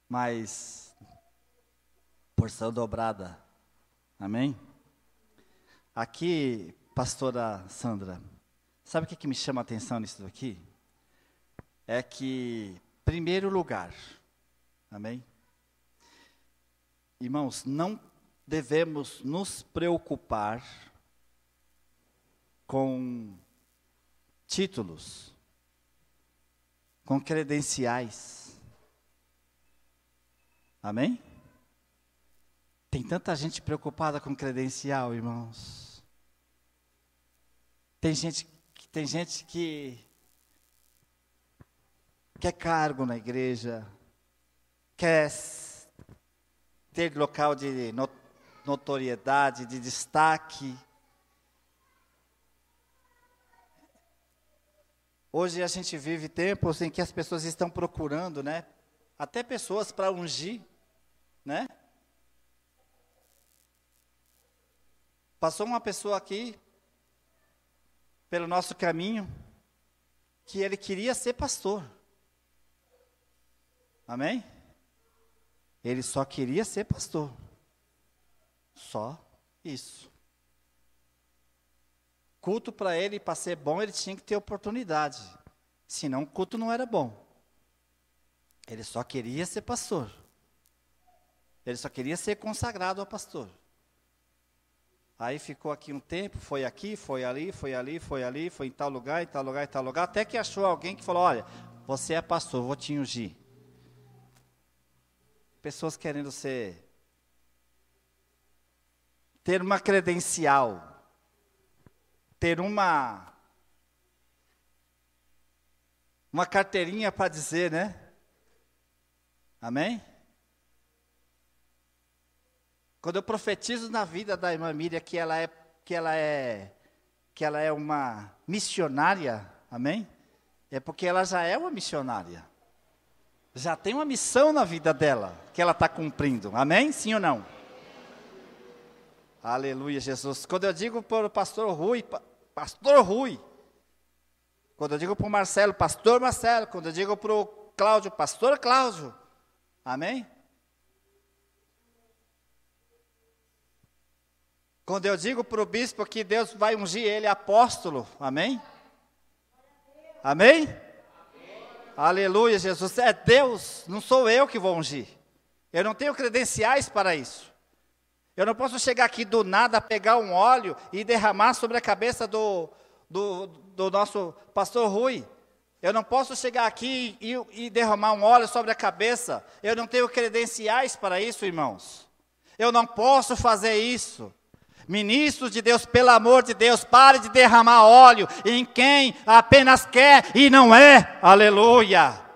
Mas, porção dobrada. Amém? Aqui, pastora Sandra, sabe o que, que me chama a atenção nisso aqui? É que, primeiro lugar, amém? Irmãos, não devemos nos preocupar com títulos, com credenciais. Amém? Tem tanta gente preocupada com credencial, irmãos. Tem gente, tem gente que quer cargo na igreja, quer ter local de notoriedade, de destaque. Hoje a gente vive tempos em que as pessoas estão procurando, né? Até pessoas para ungir, né? Passou uma pessoa aqui pelo nosso caminho que ele queria ser pastor. Amém? Ele só queria ser pastor. Só isso. Culto para ele, para ser bom, ele tinha que ter oportunidade. Senão, o culto não era bom. Ele só queria ser pastor. Ele só queria ser consagrado ao pastor. Aí ficou aqui um tempo, foi aqui, foi ali, foi ali, foi ali, foi em tal lugar, em tal lugar, em tal lugar, até que achou alguém que falou: Olha, você é pastor, vou te ungir. Pessoas querendo ser. ter uma credencial, ter uma. uma carteirinha para dizer, né? Amém? Quando eu profetizo na vida da irmã Miriam que ela é que ela é que ela é uma missionária, amém? É porque ela já é uma missionária. Já tem uma missão na vida dela que ela está cumprindo. Amém? Sim ou não? Aleluia, Jesus. Quando eu digo para o pastor Rui, pastor Rui. Quando eu digo para o Marcelo, pastor Marcelo. Quando eu digo para o Cláudio, pastor Cláudio. Amém? Quando eu digo para o bispo que Deus vai ungir ele apóstolo, amém? Amém? Aleluia, Jesus. É Deus, não sou eu que vou ungir. Eu não tenho credenciais para isso. Eu não posso chegar aqui do nada, pegar um óleo e derramar sobre a cabeça do, do, do nosso pastor Rui. Eu não posso chegar aqui e, e derramar um óleo sobre a cabeça. Eu não tenho credenciais para isso, irmãos. Eu não posso fazer isso. Ministros de Deus, pelo amor de Deus, pare de derramar óleo em quem apenas quer e não é. Aleluia.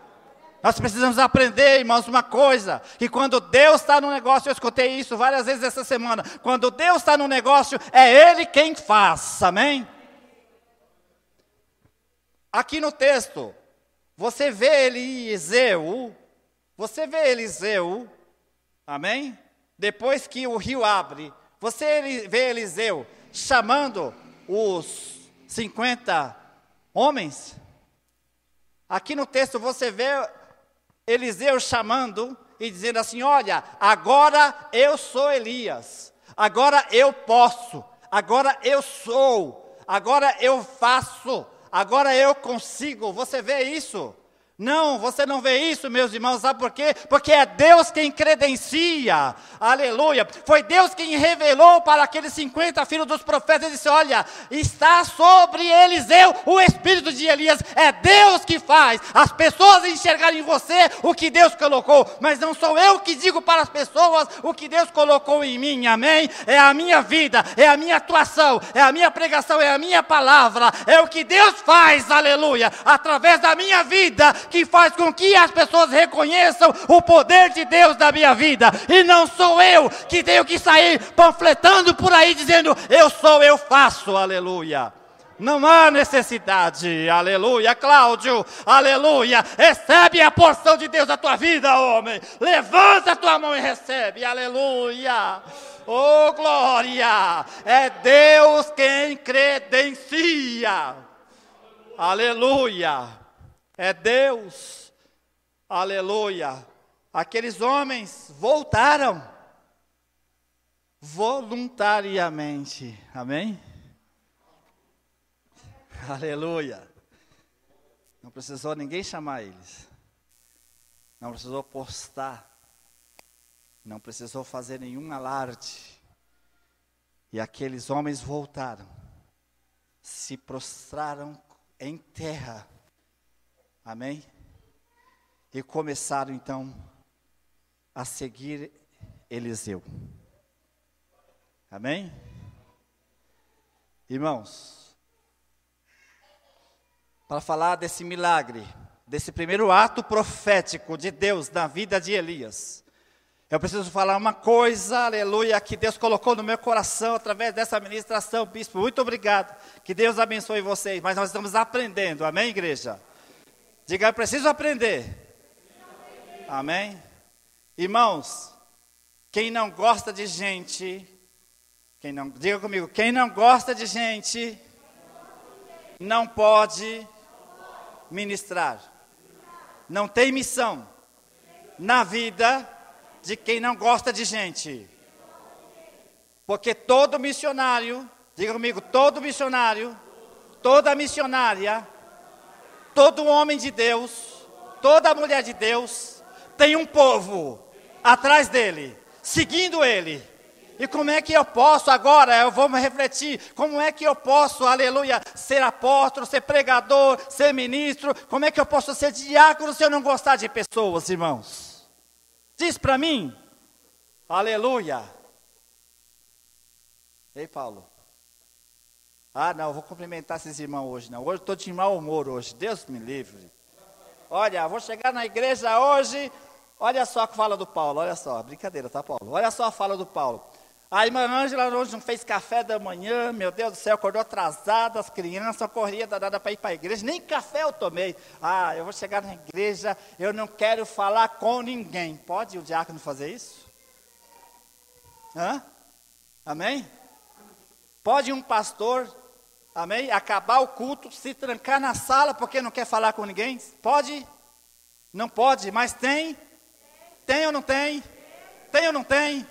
Nós precisamos aprender, irmãos, uma coisa: que quando Deus está no negócio, eu escutei isso várias vezes essa semana. Quando Deus está no negócio, é Ele quem faz, amém? Aqui no texto, você vê Eliseu, você vê Eliseu, amém? Depois que o rio abre, você vê Eliseu chamando os 50 homens? Aqui no texto você vê Eliseu chamando e dizendo assim: Olha, agora eu sou Elias, agora eu posso, agora eu sou, agora eu faço, agora eu consigo. Você vê isso? Não, você não vê isso, meus irmãos, sabe por quê? Porque é Deus quem credencia, aleluia. Foi Deus quem revelou para aqueles 50 filhos dos profetas e disse: Olha, está sobre Eliseu o espírito de Elias. É Deus que faz as pessoas enxergarem em você o que Deus colocou, mas não sou eu que digo para as pessoas o que Deus colocou em mim, amém? É a minha vida, é a minha atuação, é a minha pregação, é a minha palavra, é o que Deus faz, aleluia, através da minha vida que faz com que as pessoas reconheçam o poder de Deus na minha vida. E não sou eu que tenho que sair panfletando por aí dizendo: eu sou, eu faço, aleluia. Não há necessidade, aleluia, Cláudio, aleluia. Recebe a porção de Deus na tua vida, homem. Levanta a tua mão e recebe, aleluia. Oh, glória! É Deus quem credencia. Aleluia. É Deus. Aleluia. Aqueles homens voltaram voluntariamente. Amém? Aleluia. Não precisou ninguém chamar eles. Não precisou postar. Não precisou fazer nenhum alarde. E aqueles homens voltaram. Se prostraram em terra Amém? E começaram então a seguir Eliseu. Amém? Irmãos, para falar desse milagre, desse primeiro ato profético de Deus na vida de Elias, eu preciso falar uma coisa, aleluia, que Deus colocou no meu coração através dessa ministração, bispo. Muito obrigado. Que Deus abençoe vocês. Mas nós estamos aprendendo, amém, igreja? Diga, eu preciso aprender. Amém? Irmãos, quem não gosta de gente, quem não, diga comigo, quem não gosta de gente, não pode ministrar. Não tem missão na vida de quem não gosta de gente. Porque todo missionário, diga comigo, todo missionário, toda missionária, todo homem de Deus, toda mulher de Deus, tem um povo atrás dele, seguindo ele. E como é que eu posso agora, eu vou me refletir, como é que eu posso, aleluia, ser apóstolo, ser pregador, ser ministro, como é que eu posso ser diácono se eu não gostar de pessoas, irmãos? Diz para mim, aleluia. Ei, Paulo. Ah, não, vou cumprimentar esses irmãos hoje, não. Hoje estou de mau humor hoje, Deus me livre. Olha, vou chegar na igreja hoje, olha só a fala do Paulo, olha só, brincadeira, tá, Paulo? Olha só a fala do Paulo. A irmã Ângela hoje não fez café da manhã, meu Deus do céu, acordou atrasada, as crianças corriam danada para ir para a igreja, nem café eu tomei. Ah, eu vou chegar na igreja, eu não quero falar com ninguém. Pode o diácono fazer isso? Hã? Amém? Pode um pastor, amém, acabar o culto, se trancar na sala porque não quer falar com ninguém? Pode? Não pode, mas tem? Tem ou não tem? Tem ou não tem?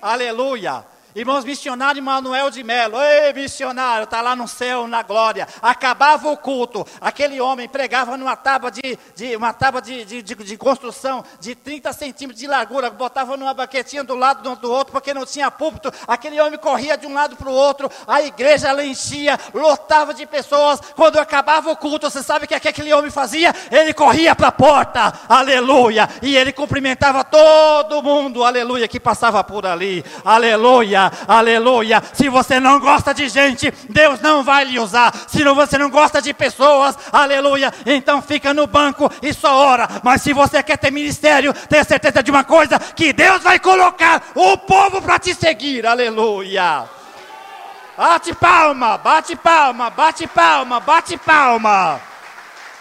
Aleluia. Irmãos, missionário Manuel de Melo, ei missionário, está lá no céu, na glória. Acabava o culto, aquele homem pregava numa tábua de, de uma tábua de, de, de, de, construção de 30 centímetros de largura, botava numa baquetinha do lado do outro, porque não tinha púlpito. Aquele homem corria de um lado para o outro, a igreja enchia, lotava de pessoas. Quando acabava o culto, você sabe o que, é que aquele homem fazia? Ele corria para a porta, aleluia, e ele cumprimentava todo mundo, aleluia, que passava por ali, aleluia aleluia. Se você não gosta de gente, Deus não vai lhe usar. Se você não gosta de pessoas, aleluia, então fica no banco e só ora. Mas se você quer ter ministério, tenha certeza de uma coisa: que Deus vai colocar o povo para te seguir, aleluia. Bate palma, bate palma, bate palma, bate palma.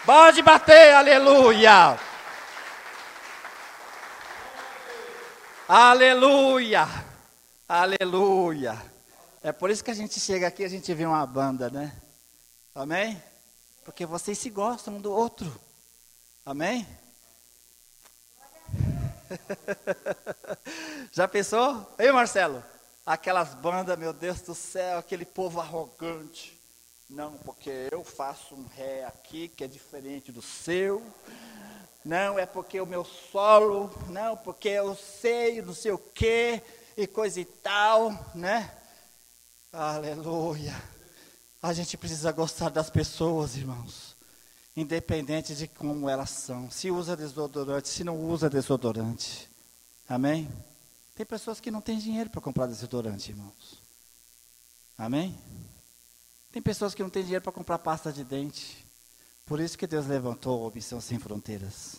Pode bater, aleluia. Aleluia. Aleluia. É por isso que a gente chega aqui e a gente vê uma banda, né? Amém? Porque vocês se gostam um do outro. Amém? Já pensou? Ei, Marcelo? Aquelas bandas, meu Deus do céu, aquele povo arrogante. Não, porque eu faço um ré aqui que é diferente do seu. Não, é porque o meu solo. Não, porque eu sei, não sei o quê e coisa e tal, né? Aleluia. A gente precisa gostar das pessoas, irmãos. Independente de como elas são. Se usa desodorante, se não usa desodorante. Amém? Tem pessoas que não têm dinheiro para comprar desodorante, irmãos. Amém? Tem pessoas que não têm dinheiro para comprar pasta de dente. Por isso que Deus levantou a Missão Sem Fronteiras.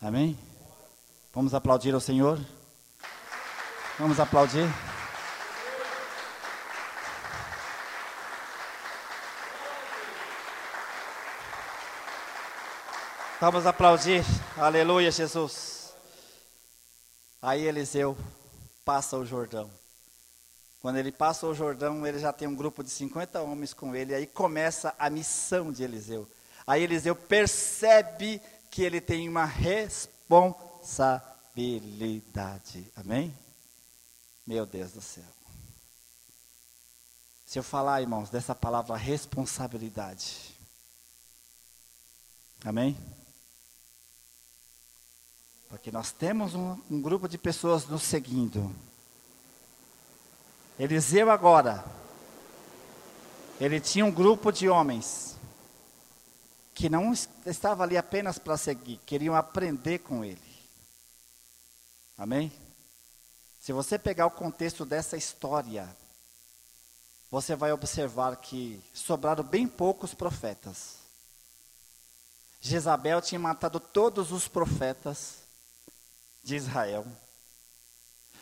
Amém? Vamos aplaudir ao Senhor? Vamos aplaudir. Vamos aplaudir. Aleluia, Jesus. Aí Eliseu passa o Jordão. Quando ele passa o Jordão, ele já tem um grupo de 50 homens com ele. Aí começa a missão de Eliseu. Aí Eliseu percebe que ele tem uma responsabilidade. Amém? Meu Deus do céu. Se eu falar, irmãos, dessa palavra responsabilidade. Amém? Porque nós temos um, um grupo de pessoas nos seguindo. Eliseu agora, ele tinha um grupo de homens que não estava ali apenas para seguir, queriam aprender com ele. Amém? Se você pegar o contexto dessa história, você vai observar que sobraram bem poucos profetas. Jezabel tinha matado todos os profetas de Israel.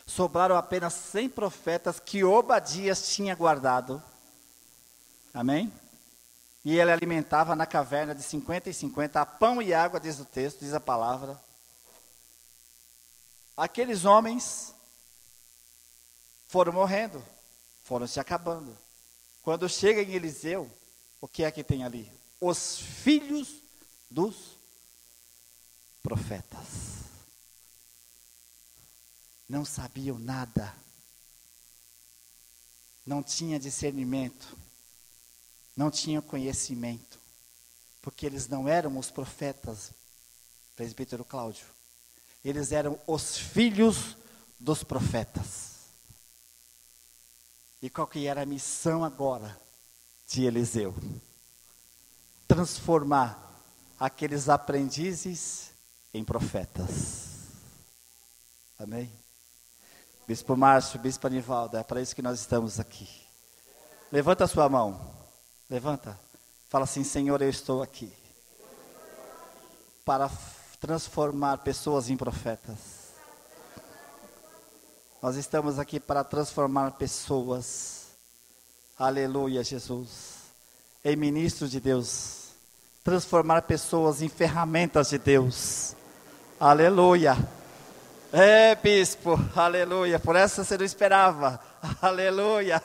Sobraram apenas 100 profetas que Obadias tinha guardado. Amém? E ele alimentava na caverna de 50 e 50, a pão e água, diz o texto, diz a palavra. Aqueles homens foram morrendo, foram se acabando. Quando chega em Eliseu, o que é que tem ali? Os filhos dos profetas. Não sabiam nada, não tinha discernimento, não tinham conhecimento, porque eles não eram os profetas, presbítero Cláudio, eles eram os filhos dos profetas. E qual que era a missão agora de Eliseu? Transformar aqueles aprendizes em profetas. Amém? Bispo Márcio, Bispo Anivaldo, é para isso que nós estamos aqui. Levanta a sua mão. Levanta. Fala assim, Senhor, eu estou aqui. Para transformar pessoas em profetas. Nós estamos aqui para transformar pessoas. Aleluia, Jesus. Em ministros de Deus. Transformar pessoas em ferramentas de Deus. Aleluia. É, bispo, aleluia. Por essa você não esperava. Aleluia.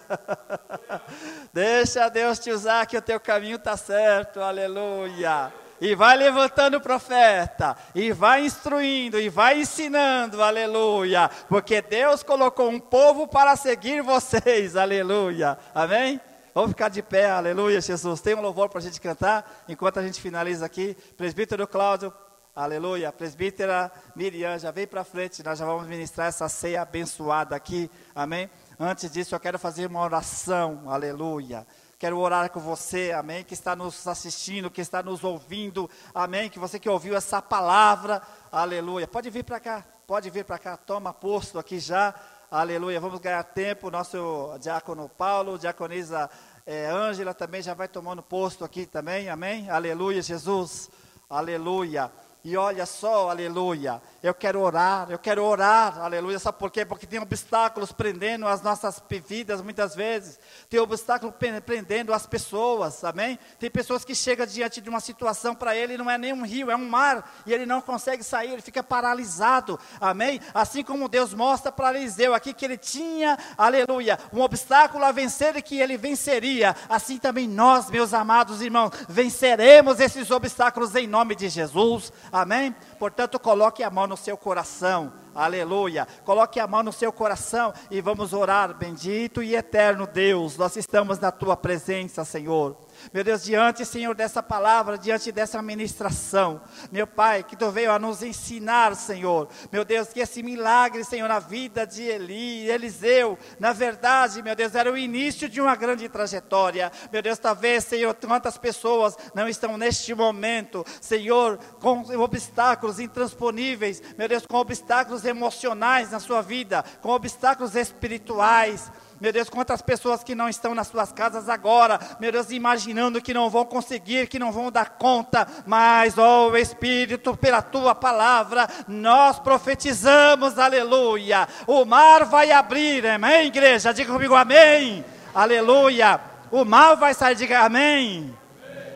Deixa Deus te usar que o teu caminho está certo. Aleluia e vai levantando o profeta, e vai instruindo, e vai ensinando, aleluia, porque Deus colocou um povo para seguir vocês, aleluia, amém? Vamos ficar de pé, aleluia, Jesus. Tem um louvor para a gente cantar, enquanto a gente finaliza aqui. Presbítero Cláudio, aleluia. Presbítera Miriam, já vem para frente, nós já vamos ministrar essa ceia abençoada aqui, amém? Antes disso, eu quero fazer uma oração, aleluia. Quero orar com você, amém, que está nos assistindo, que está nos ouvindo, amém, que você que ouviu essa palavra, aleluia. Pode vir para cá, pode vir para cá, toma posto aqui já, aleluia. Vamos ganhar tempo, nosso diácono Paulo, diaconisa é, Ângela também já vai tomando posto aqui também, amém, aleluia, Jesus, aleluia. E olha só, aleluia, eu quero orar, eu quero orar, aleluia. Sabe por quê? Porque tem obstáculos prendendo as nossas vidas muitas vezes. Tem obstáculos prendendo as pessoas, amém? Tem pessoas que chegam diante de uma situação para ele não é nem um rio, é um mar, e ele não consegue sair, ele fica paralisado, amém? Assim como Deus mostra para Eliseu aqui que ele tinha, aleluia, um obstáculo a vencer e que ele venceria. Assim também nós, meus amados irmãos, venceremos esses obstáculos em nome de Jesus. Amém? Portanto, coloque a mão no seu coração. Aleluia. Coloque a mão no seu coração e vamos orar. Bendito e eterno Deus, nós estamos na tua presença, Senhor. Meu Deus, diante, Senhor, dessa palavra, diante dessa ministração, meu Pai, que Tu veio a nos ensinar, Senhor, meu Deus, que esse milagre, Senhor, na vida de Eli, Eliseu, na verdade, meu Deus, era o início de uma grande trajetória. Meu Deus, talvez, Senhor, quantas pessoas não estão neste momento, Senhor, com obstáculos intransponíveis, meu Deus, com obstáculos emocionais na sua vida, com obstáculos espirituais. Meu Deus, quantas pessoas que não estão nas suas casas agora, meu Deus, imaginando que não vão conseguir, que não vão dar conta, mas, ó oh, Espírito, pela tua palavra, nós profetizamos, aleluia. O mar vai abrir, amém, igreja? Diga comigo, amém. Aleluia. O mar vai sair, diga amém.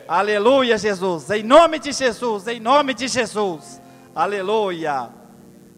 Aleluia, Jesus. Em nome de Jesus, em nome de Jesus. Aleluia.